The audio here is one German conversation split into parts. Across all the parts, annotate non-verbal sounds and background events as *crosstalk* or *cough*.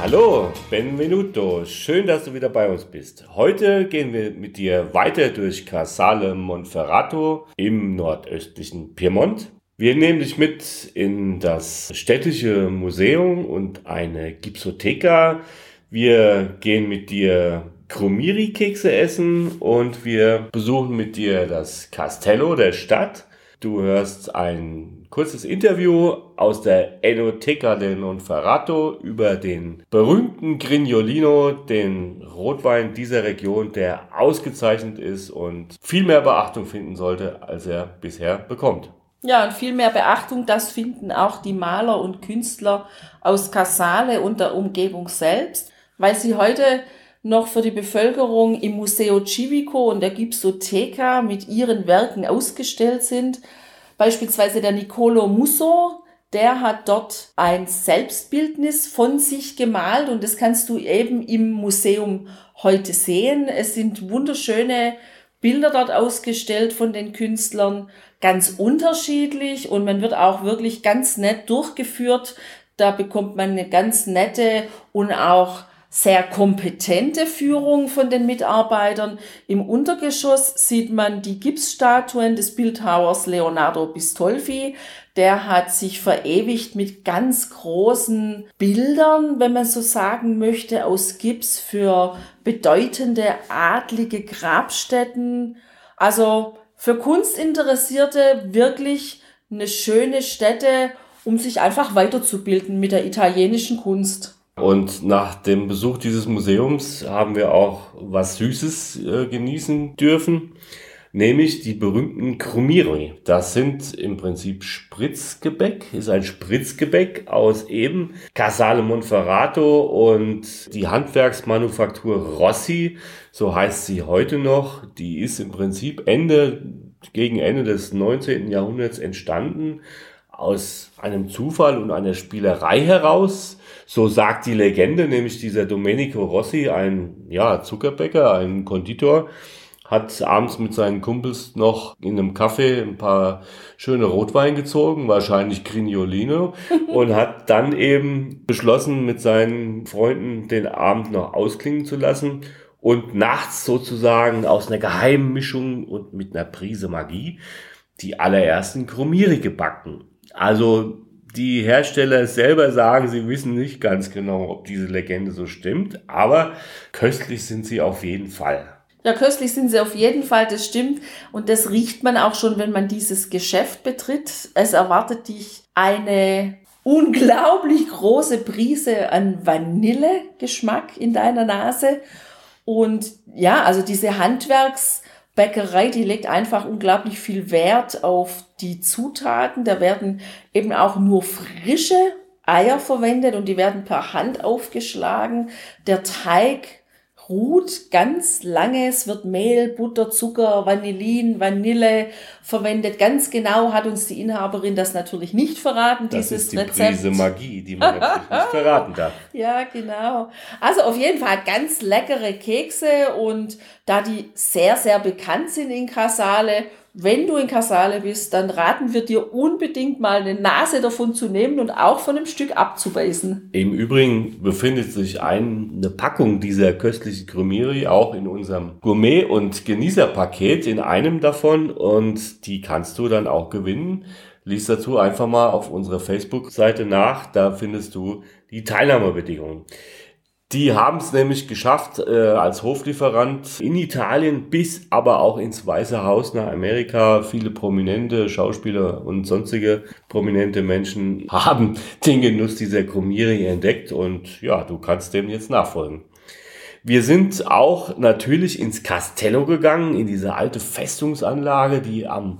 Hallo, Benvenuto. Schön, dass du wieder bei uns bist. Heute gehen wir mit dir weiter durch Casale Monferrato im nordöstlichen Piemont. Wir nehmen dich mit in das städtische Museum und eine Gipsotheka. Wir gehen mit dir Krumiri-Kekse essen und wir besuchen mit dir das Castello der Stadt. Du hörst ein kurzes Interview aus der Enoteca del Nonferrato über den berühmten Grignolino, den Rotwein dieser Region, der ausgezeichnet ist und viel mehr Beachtung finden sollte, als er bisher bekommt. Ja, und viel mehr Beachtung, das finden auch die Maler und Künstler aus Casale und der Umgebung selbst, weil sie heute noch für die Bevölkerung im Museo Civico und der Gipsoteca mit ihren Werken ausgestellt sind. Beispielsweise der Nicolo Musso, der hat dort ein Selbstbildnis von sich gemalt und das kannst du eben im Museum heute sehen. Es sind wunderschöne Bilder dort ausgestellt von den Künstlern, ganz unterschiedlich und man wird auch wirklich ganz nett durchgeführt. Da bekommt man eine ganz nette und auch sehr kompetente Führung von den Mitarbeitern. Im Untergeschoss sieht man die Gipsstatuen des Bildhauers Leonardo Bistolfi. Der hat sich verewigt mit ganz großen Bildern, wenn man so sagen möchte, aus Gips für bedeutende adlige Grabstätten. Also für Kunstinteressierte wirklich eine schöne Stätte, um sich einfach weiterzubilden mit der italienischen Kunst. Und nach dem Besuch dieses Museums haben wir auch was Süßes äh, genießen dürfen, nämlich die berühmten Krumiri. Das sind im Prinzip Spritzgebäck, ist ein Spritzgebäck aus eben Casale Monferrato und die Handwerksmanufaktur Rossi, so heißt sie heute noch, die ist im Prinzip Ende, gegen Ende des 19. Jahrhunderts entstanden aus einem Zufall und einer Spielerei heraus so sagt die Legende, nämlich dieser Domenico Rossi, ein ja, Zuckerbäcker, ein Konditor, hat abends mit seinen Kumpels noch in einem Café ein paar schöne Rotwein gezogen, wahrscheinlich Grignolino, *laughs* und hat dann eben beschlossen, mit seinen Freunden den Abend noch ausklingen zu lassen und nachts sozusagen aus einer geheimen Mischung und mit einer Prise Magie die allerersten Krumiri gebacken. Also die Hersteller selber sagen, sie wissen nicht ganz genau, ob diese Legende so stimmt, aber köstlich sind sie auf jeden Fall. Ja, köstlich sind sie auf jeden Fall, das stimmt. Und das riecht man auch schon, wenn man dieses Geschäft betritt. Es erwartet dich eine unglaublich große Prise an Vanillegeschmack in deiner Nase. Und ja, also diese Handwerks- Bäckerei, die legt einfach unglaublich viel Wert auf die Zutaten. Da werden eben auch nur frische Eier verwendet und die werden per Hand aufgeschlagen. Der Teig ruht ganz lange. Es wird Mehl, Butter, Zucker, Vanillin, Vanille verwendet. Ganz genau hat uns die Inhaberin das natürlich nicht verraten, das dieses ist die Rezept. Prise Magie, die man natürlich nicht *laughs* verraten darf. Ja, genau. Also auf jeden Fall ganz leckere Kekse und da die sehr, sehr bekannt sind in Casale, wenn du in Casale bist, dann raten wir dir unbedingt mal eine Nase davon zu nehmen und auch von einem Stück abzubeißen. Im Übrigen befindet sich eine Packung dieser köstlichen Krumiri auch in unserem Gourmet- und Genießerpaket in einem davon und die kannst du dann auch gewinnen. Lies dazu einfach mal auf unserer Facebook-Seite nach, da findest du die Teilnahmebedingungen. Die haben es nämlich geschafft, äh, als Hoflieferant in Italien bis aber auch ins Weiße Haus nach Amerika. Viele prominente Schauspieler und sonstige prominente Menschen *laughs* haben den Genuss dieser Krumiri entdeckt und ja, du kannst dem jetzt nachfolgen. Wir sind auch natürlich ins Castello gegangen, in diese alte Festungsanlage, die am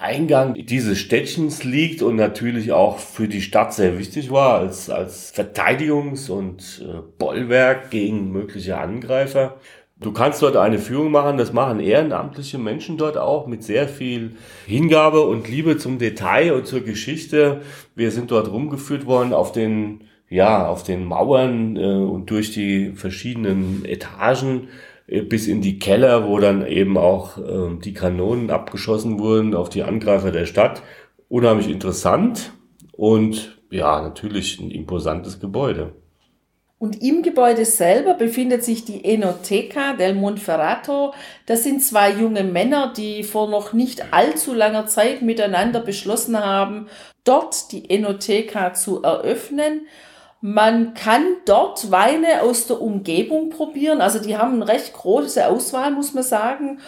Eingang dieses Städtchens liegt und natürlich auch für die Stadt sehr wichtig war als, als Verteidigungs- und äh, Bollwerk gegen mögliche Angreifer. Du kannst dort eine Führung machen, das machen ehrenamtliche Menschen dort auch mit sehr viel Hingabe und Liebe zum Detail und zur Geschichte. Wir sind dort rumgeführt worden auf den, ja, auf den Mauern äh, und durch die verschiedenen Etagen bis in die Keller, wo dann eben auch äh, die Kanonen abgeschossen wurden auf die Angreifer der Stadt. Unheimlich interessant und ja, natürlich ein imposantes Gebäude. Und im Gebäude selber befindet sich die Enoteca del Monferrato. Das sind zwei junge Männer, die vor noch nicht allzu langer Zeit miteinander beschlossen haben, dort die Enoteca zu eröffnen. Man kann dort Weine aus der Umgebung probieren. Also die haben eine recht große Auswahl, muss man sagen.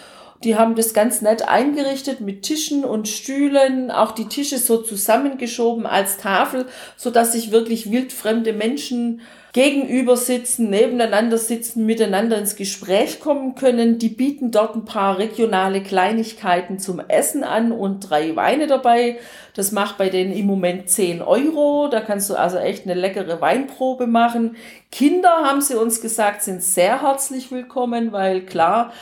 Die haben das ganz nett eingerichtet mit Tischen und Stühlen, auch die Tische so zusammengeschoben als Tafel, so dass sich wirklich wildfremde Menschen gegenüber sitzen, nebeneinander sitzen, miteinander ins Gespräch kommen können. Die bieten dort ein paar regionale Kleinigkeiten zum Essen an und drei Weine dabei. Das macht bei denen im Moment 10 Euro. Da kannst du also echt eine leckere Weinprobe machen. Kinder, haben sie uns gesagt, sind sehr herzlich willkommen, weil klar,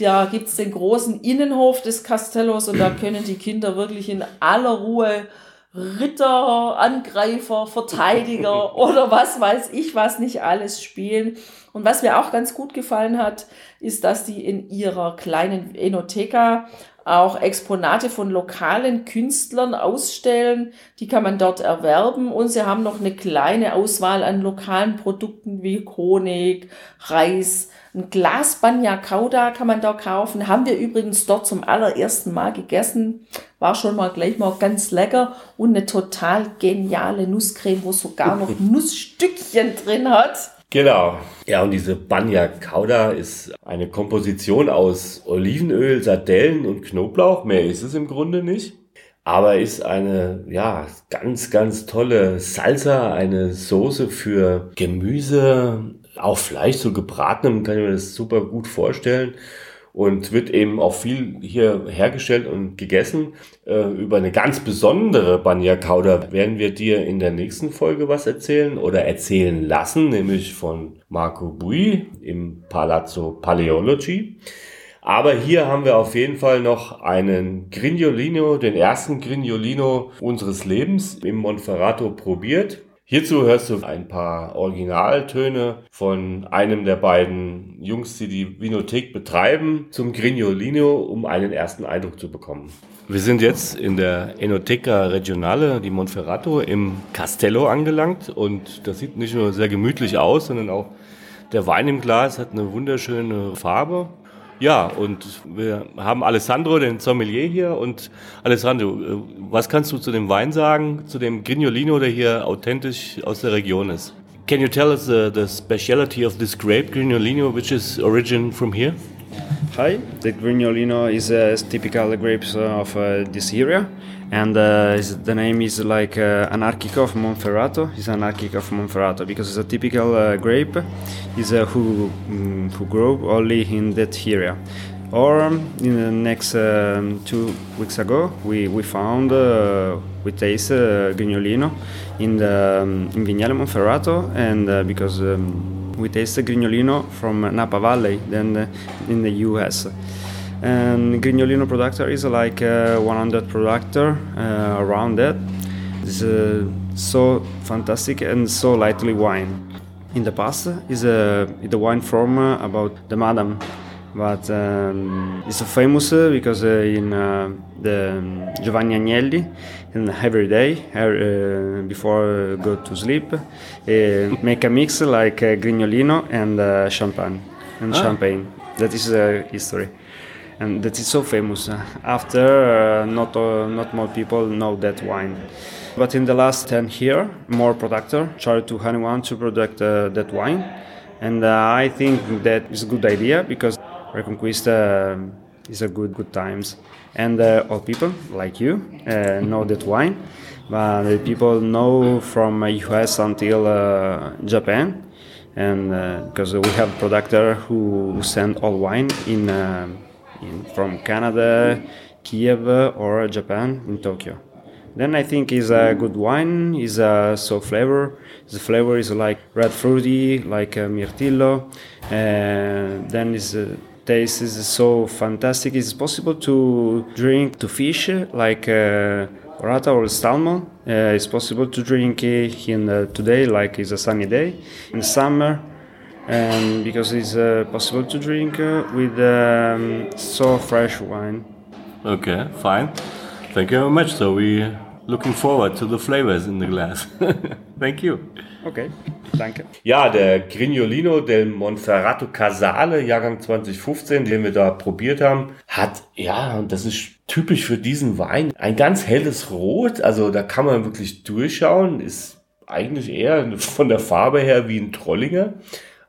da gibt's den großen Innenhof des Castellos und da können die Kinder wirklich in aller Ruhe Ritter, Angreifer, Verteidiger *laughs* oder was weiß ich was nicht alles spielen. Und was mir auch ganz gut gefallen hat, ist, dass die in ihrer kleinen Enotheka auch Exponate von lokalen Künstlern ausstellen. Die kann man dort erwerben und sie haben noch eine kleine Auswahl an lokalen Produkten wie Honig, Reis, ein Glas Banya Kauda kann man da kaufen. Haben wir übrigens dort zum allerersten Mal gegessen. War schon mal gleich mal ganz lecker und eine total geniale Nusscreme, wo sogar noch *laughs* Nussstückchen drin hat. Genau. Ja, und diese Banya Kauda ist eine Komposition aus Olivenöl, Sardellen und Knoblauch. Mehr ist es im Grunde nicht. Aber ist eine, ja, ganz, ganz tolle Salsa, eine Soße für Gemüse, auch Fleisch, so gebratenem, kann ich mir das super gut vorstellen. Und wird eben auch viel hier hergestellt und gegessen. Äh, über eine ganz besondere Banya Kauda werden wir dir in der nächsten Folge was erzählen oder erzählen lassen, nämlich von Marco Bui im Palazzo Paleology. Aber hier haben wir auf jeden Fall noch einen Grignolino, den ersten Grignolino unseres Lebens im Monferrato probiert. Hierzu hörst du ein paar Originaltöne von einem der beiden Jungs, die die Vinothek betreiben, zum Grignolino, um einen ersten Eindruck zu bekommen. Wir sind jetzt in der Enoteca Regionale di Monferrato im Castello angelangt und das sieht nicht nur sehr gemütlich aus, sondern auch der Wein im Glas hat eine wunderschöne Farbe ja, und wir haben Alessandro, den Sommelier hier. Und Alessandro, äh, was kannst du zu dem Wein sagen, zu dem Grignolino, der hier authentisch aus der Region ist? Can you tell us the, the speciality of this grape, Grignolino, which is origin from here? Hi, the Grignolino is a typical grapes of uh, this area. and uh, the name is like uh, Anarchic of Monferrato. It's Anarchic of Monferrato because it's a typical uh, grape. Is uh, who um, who grow only in that area. Or in the next um, two weeks ago, we we found uh, we taste uh, Grignolino in the um, in Vignale Monferrato, and uh, because um, we taste Grignolino from Napa Valley, then in the U.S and Grignolino Productor is like a 100 productor uh, around that. It's uh, so fantastic and so lightly wine. In the past, is the wine from uh, about the Madam, but um, it's famous uh, because uh, in uh, the Giovanni Agnelli, and every day before go to sleep, make a mix like Grignolino and champagne and ah. champagne. That is history and that is so famous. After, uh, not uh, not more people know that wine. But in the last 10 years, more producers try to anyone to produce uh, that wine, and I think that is a good idea because Reconquista um, is a good good times, and uh, all people like you uh, know that wine. But the people know from US until uh, Japan, and because we have producers who send all wine in in, from Canada, Kiev, or Japan in Tokyo. Then I think is a good wine. Is a so flavor. The flavor is like red fruity, like mirtillo. And then is uh, taste is so fantastic. It's possible to drink to fish like uh, rata or salmon. Uh, it's possible to drink in uh, today, like it's a sunny day. In summer, and because it's uh, possible to drink uh, with um, so fresh wine. Okay, fine. Thank you very much. So we looking forward to the flavors in the glass. *laughs* Thank you. Okay, danke. Ja, der Grignolino del Monferrato Casale, Jahrgang 2015, den wir da probiert haben, hat, ja, und das ist typisch für diesen Wein, ein ganz helles Rot. Also da kann man wirklich durchschauen. Ist eigentlich eher von der Farbe her wie ein Trollinger.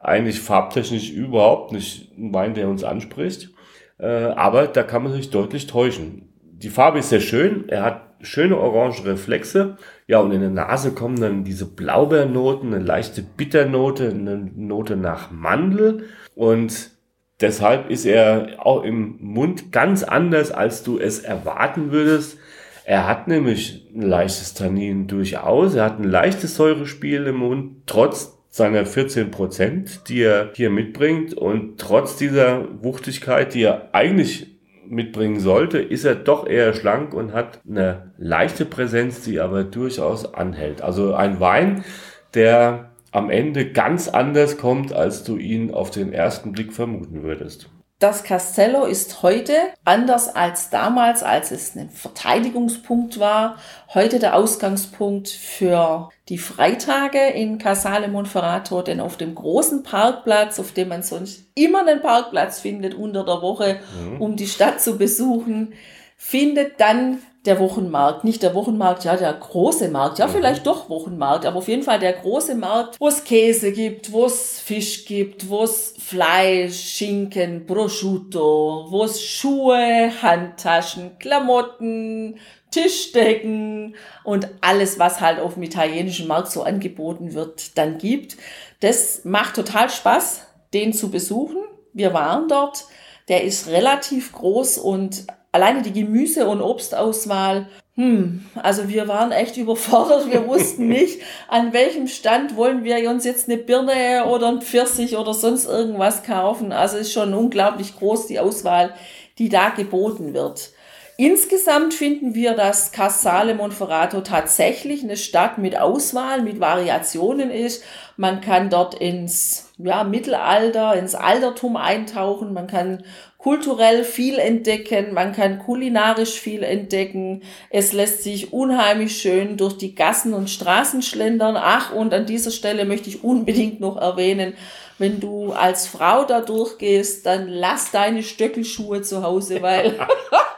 Eigentlich farbtechnisch überhaupt nicht ein Wein, der uns anspricht. Äh, aber da kann man sich deutlich täuschen. Die Farbe ist sehr schön. Er hat schöne orange Reflexe. Ja, und in der Nase kommen dann diese Blaubeernoten, eine leichte Bitternote, eine Note nach Mandel. Und deshalb ist er auch im Mund ganz anders, als du es erwarten würdest. Er hat nämlich ein leichtes Tannin durchaus. Er hat ein leichtes Säurespiel im Mund, trotz seiner 14 Prozent, die er hier mitbringt. Und trotz dieser Wuchtigkeit, die er eigentlich mitbringen sollte, ist er doch eher schlank und hat eine leichte Präsenz, die aber durchaus anhält. Also ein Wein, der am Ende ganz anders kommt, als du ihn auf den ersten Blick vermuten würdest. Das Castello ist heute anders als damals, als es ein Verteidigungspunkt war, heute der Ausgangspunkt für die Freitage in Casale Monferrato, denn auf dem großen Parkplatz, auf dem man sonst immer einen Parkplatz findet unter der Woche, mhm. um die Stadt zu besuchen, findet dann der Wochenmarkt, nicht der Wochenmarkt, ja, der große Markt, ja, mhm. vielleicht doch Wochenmarkt, aber auf jeden Fall der große Markt, wo es Käse gibt, wo es Fisch gibt, wo es Fleisch, Schinken, Prosciutto, wo es Schuhe, Handtaschen, Klamotten, Tischdecken und alles, was halt auf dem italienischen Markt so angeboten wird, dann gibt. Das macht total Spaß, den zu besuchen. Wir waren dort. Der ist relativ groß und alleine die Gemüse- und Obstauswahl, hm, also wir waren echt *laughs* überfordert. Wir wussten nicht, an welchem Stand wollen wir uns jetzt eine Birne oder ein Pfirsich oder sonst irgendwas kaufen. Also ist schon unglaublich groß die Auswahl, die da geboten wird. Insgesamt finden wir, dass Casale Monferrato tatsächlich eine Stadt mit Auswahl, mit Variationen ist. Man kann dort ins ja, Mittelalter, ins Altertum eintauchen, man kann kulturell viel entdecken, man kann kulinarisch viel entdecken. Es lässt sich unheimlich schön durch die Gassen und Straßen schlendern. Ach, und an dieser Stelle möchte ich unbedingt noch erwähnen, wenn du als Frau da durchgehst, dann lass deine Stöckelschuhe zu Hause, weil *laughs* *laughs*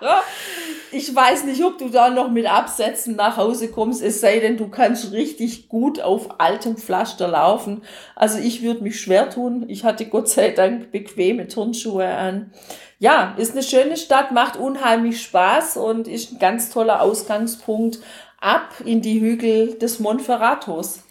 ich weiß nicht, ob du da noch mit Absätzen nach Hause kommst, es sei denn, du kannst richtig gut auf altem Pflaster laufen. Also ich würde mich schwer tun. Ich hatte Gott sei Dank bequeme Turnschuhe an. Ja, ist eine schöne Stadt, macht unheimlich Spaß und ist ein ganz toller Ausgangspunkt ab in die Hügel des Monferratos.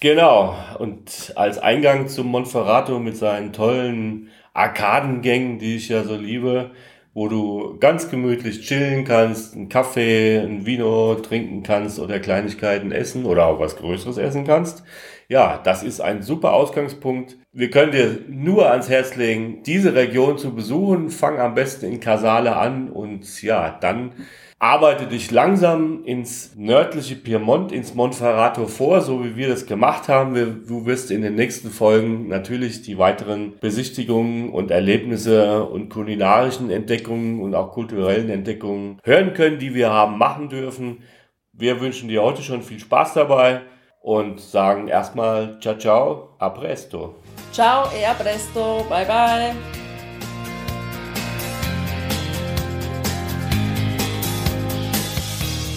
Genau. Und als Eingang zum Monferrato mit seinen tollen Arkadengängen, die ich ja so liebe, wo du ganz gemütlich chillen kannst, einen Kaffee, ein Vino trinken kannst oder Kleinigkeiten essen oder auch was Größeres essen kannst. Ja, das ist ein super Ausgangspunkt. Wir können dir nur ans Herz legen, diese Region zu besuchen. Fang am besten in Casale an und ja, dann arbeite dich langsam ins nördliche Piemont, ins Monferrato vor, so wie wir das gemacht haben. Du wirst in den nächsten Folgen natürlich die weiteren Besichtigungen und Erlebnisse und kulinarischen Entdeckungen und auch kulturellen Entdeckungen hören können, die wir haben machen dürfen. Wir wünschen dir heute schon viel Spaß dabei und sagen erstmal ciao ciao, a presto. Ciao e a presto, bye bye.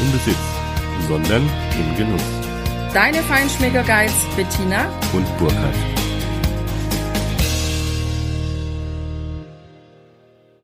im Besitz, sondern im Genuss. Deine Feinschmecker Guides Bettina und Burkhard.